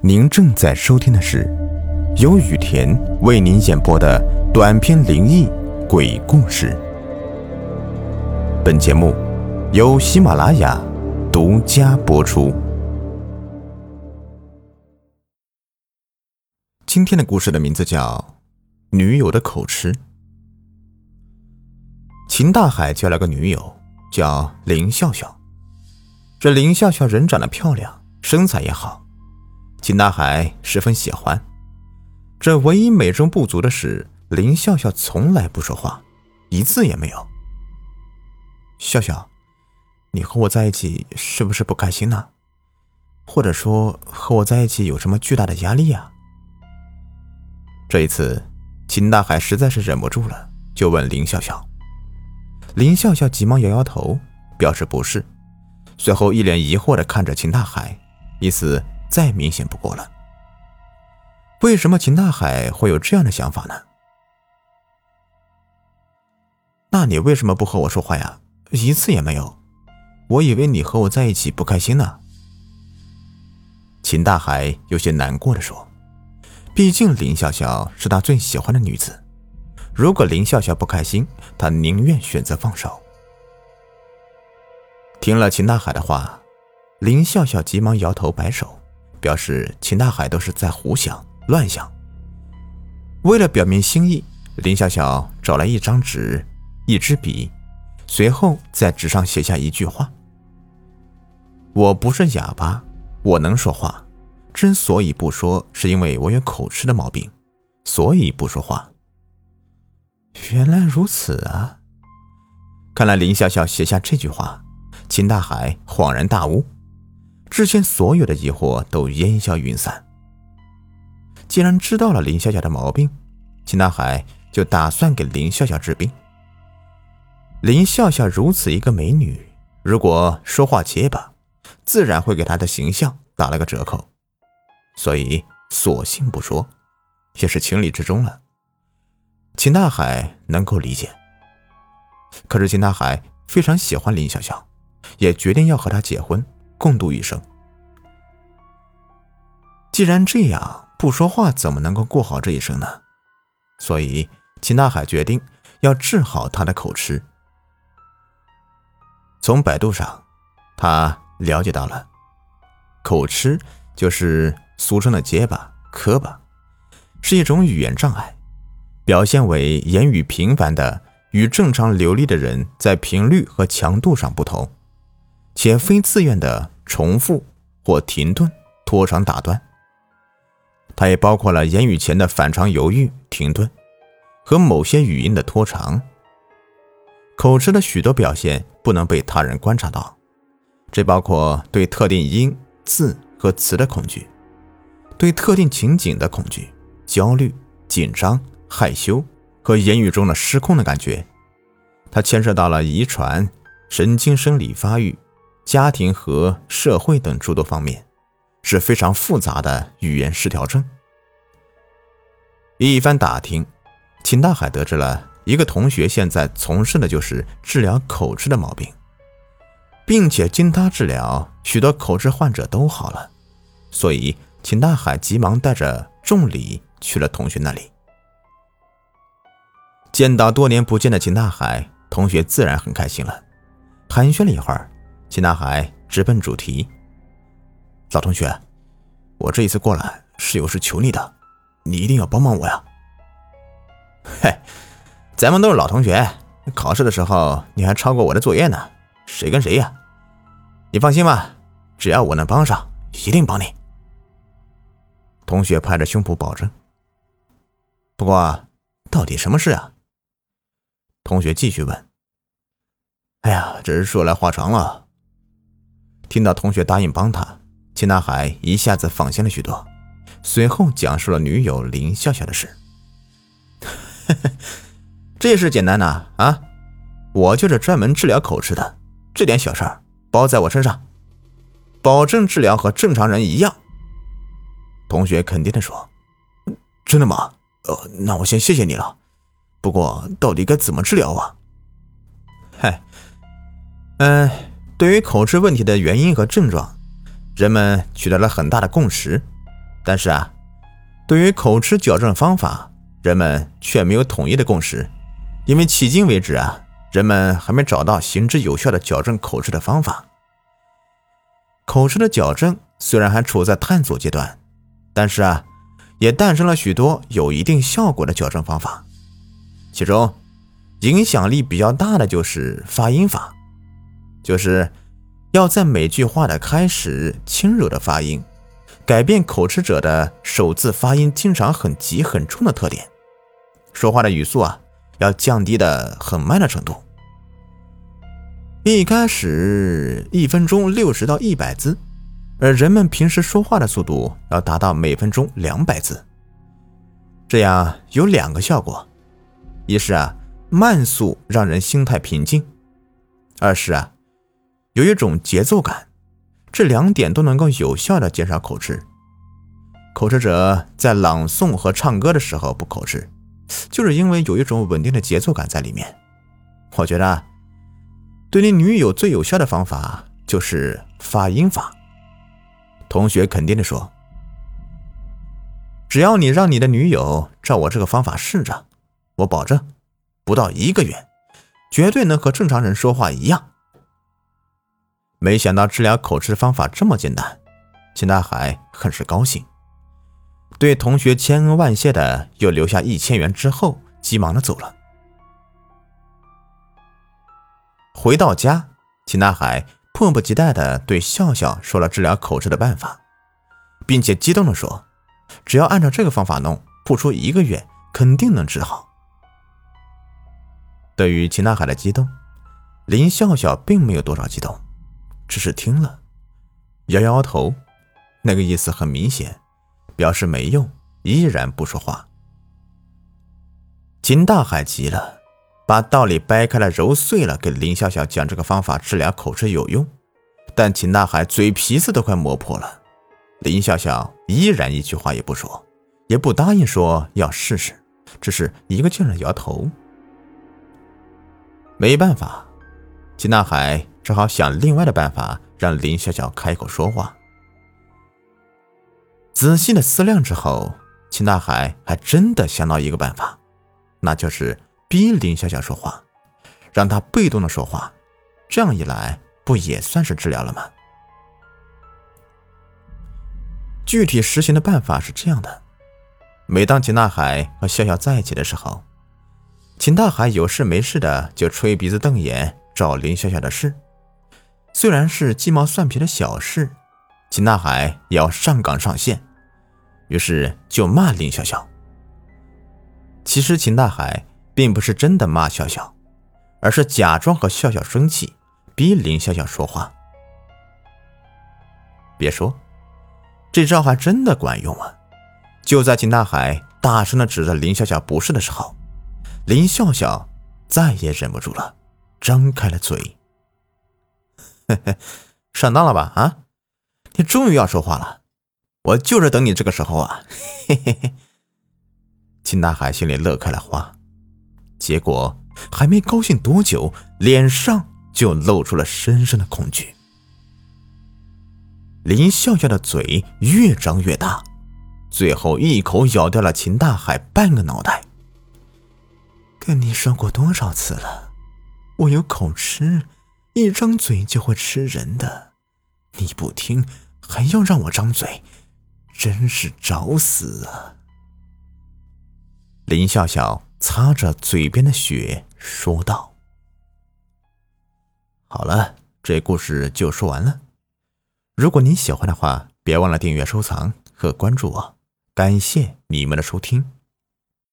您正在收听的是由雨田为您演播的短篇灵异鬼故事。本节目由喜马拉雅独家播出。今天的故事的名字叫《女友的口吃》。秦大海交了个女友，叫林笑笑。这林笑笑人长得漂亮，身材也好，秦大海十分喜欢。这唯一美中不足的是，林笑笑从来不说话，一字也没有。笑笑，你和我在一起是不是不开心呢？或者说和我在一起有什么巨大的压力呀？这一次，秦大海实在是忍不住了，就问林笑笑。林笑笑急忙摇摇头，表示不是。随后一脸疑惑的看着秦大海，意思再明显不过了。为什么秦大海会有这样的想法呢？那你为什么不和我说话呀？一次也没有。我以为你和我在一起不开心呢。秦大海有些难过的说：“毕竟林笑笑是他最喜欢的女子，如果林笑笑不开心，他宁愿选择放手。”听了秦大海的话，林笑笑急忙摇头摆手，表示秦大海都是在胡想乱想。为了表明心意，林笑笑找来一张纸、一支笔，随后在纸上写下一句话：“我不是哑巴，我能说话。之所以不说，是因为我有口吃的毛病，所以不说话。”原来如此啊！看来林笑笑写下这句话。秦大海恍然大悟，之前所有的疑惑都烟消云散。既然知道了林笑笑的毛病，秦大海就打算给林笑笑治病。林笑笑如此一个美女，如果说话结巴，自然会给她的形象打了个折扣，所以索性不说，也是情理之中了。秦大海能够理解，可是秦大海非常喜欢林笑笑。也决定要和她结婚，共度一生。既然这样，不说话怎么能够过好这一生呢？所以秦大海决定要治好他的口吃。从百度上，他了解到了，口吃就是俗称的结巴、磕巴，是一种语言障碍，表现为言语频繁的，与正常流利的人在频率和强度上不同。且非自愿的重复或停顿、拖长、打断，它也包括了言语前的反常犹豫、停顿和某些语音的拖长。口吃的许多表现不能被他人观察到，这包括对特定音、字和词的恐惧，对特定情景的恐惧、焦虑、紧张、害羞和言语中的失控的感觉。它牵涉到了遗传、神经生理发育。家庭和社会等诸多方面，是非常复杂的语言失调症。一番打听，秦大海得知了一个同学现在从事的就是治疗口吃的毛病，并且经他治疗，许多口吃患者都好了。所以，秦大海急忙带着重礼去了同学那里。见到多年不见的秦大海，同学自然很开心了，寒暄了一会儿。秦大海直奔主题：“老同学，我这一次过来是有事求你的，你一定要帮帮我呀！”“ 嘿，咱们都是老同学，考试的时候你还抄过我的作业呢，谁跟谁呀？你放心吧，只要我能帮上，一定帮你。”同学拍着胸脯保证。不过，到底什么事啊？同学继续问。“哎呀，这是说来话长了。”听到同学答应帮他，秦大海一下子放心了许多。随后讲述了女友林笑笑的事。这事简单呐，啊，我就是专门治疗口吃的，这点小事儿包在我身上，保证治疗和正常人一样。同学肯定的说：“真的吗？呃，那我先谢谢你了。不过到底该怎么治疗啊？”嗨，嗯。对于口吃问题的原因和症状，人们取得了很大的共识，但是啊，对于口吃矫正方法，人们却没有统一的共识，因为迄今为止啊，人们还没找到行之有效的矫正口吃的方法。口吃的矫正虽然还处在探索阶段，但是啊，也诞生了许多有一定效果的矫正方法，其中影响力比较大的就是发音法，就是要在每句话的开始轻柔的发音。改变口吃者的首字发音经常很急很冲的特点，说话的语速啊要降低的很慢的程度。一开始一分钟六十到一百字，而人们平时说话的速度要达到每分钟两百字。这样有两个效果：一是啊慢速让人心态平静；二是啊有一种节奏感。这两点都能够有效的减少口吃。口吃者在朗诵和唱歌的时候不口吃，就是因为有一种稳定的节奏感在里面。我觉得，对你女友最有效的方法就是发音法。同学肯定的说：“只要你让你的女友照我这个方法试着，我保证，不到一个月，绝对能和正常人说话一样。”没想到治疗口吃的方法这么简单，秦大海很是高兴，对同学千恩万谢的又留下一千元之后，急忙的走了。回到家，秦大海迫不及待的对笑笑说了治疗口吃的办法，并且激动的说：“只要按照这个方法弄，不出一个月，肯定能治好。”对于秦大海的激动，林笑笑并没有多少激动。只是听了，摇摇头，那个意思很明显，表示没用，依然不说话。秦大海急了，把道理掰开了揉碎了，给林笑笑讲这个方法治疗口吃有用。但秦大海嘴皮子都快磨破了，林笑笑依然一句话也不说，也不答应说要试试，只是一个劲儿的摇头。没办法，秦大海。只好想另外的办法让林笑笑开口说话。仔细的思量之后，秦大海还真的想到一个办法，那就是逼林笑笑说话，让他被动的说话。这样一来，不也算是治疗了吗？具体实行的办法是这样的：每当秦大海和笑笑在一起的时候，秦大海有事没事的就吹鼻子瞪眼找林笑笑的事。虽然是鸡毛蒜皮的小事，秦大海也要上岗上线，于是就骂林笑笑。其实秦大海并不是真的骂笑笑，而是假装和笑笑生气，逼林笑笑说话。别说，这招还真的管用啊！就在秦大海大声的指着林笑笑不是的时候，林笑笑再也忍不住了，张开了嘴。嘿嘿，上当了吧？啊，你终于要说话了，我就是等你这个时候啊！嘿嘿嘿。秦大海心里乐开了花，结果还没高兴多久，脸上就露出了深深的恐惧。林笑笑的嘴越张越大，最后一口咬掉了秦大海半个脑袋。跟你说过多少次了，我有口吃。一张嘴就会吃人的，你不听，还要让我张嘴，真是找死啊！林笑笑擦着嘴边的血说道：“好了，这故事就说完了。如果你喜欢的话，别忘了订阅、收藏和关注我。感谢你们的收听。”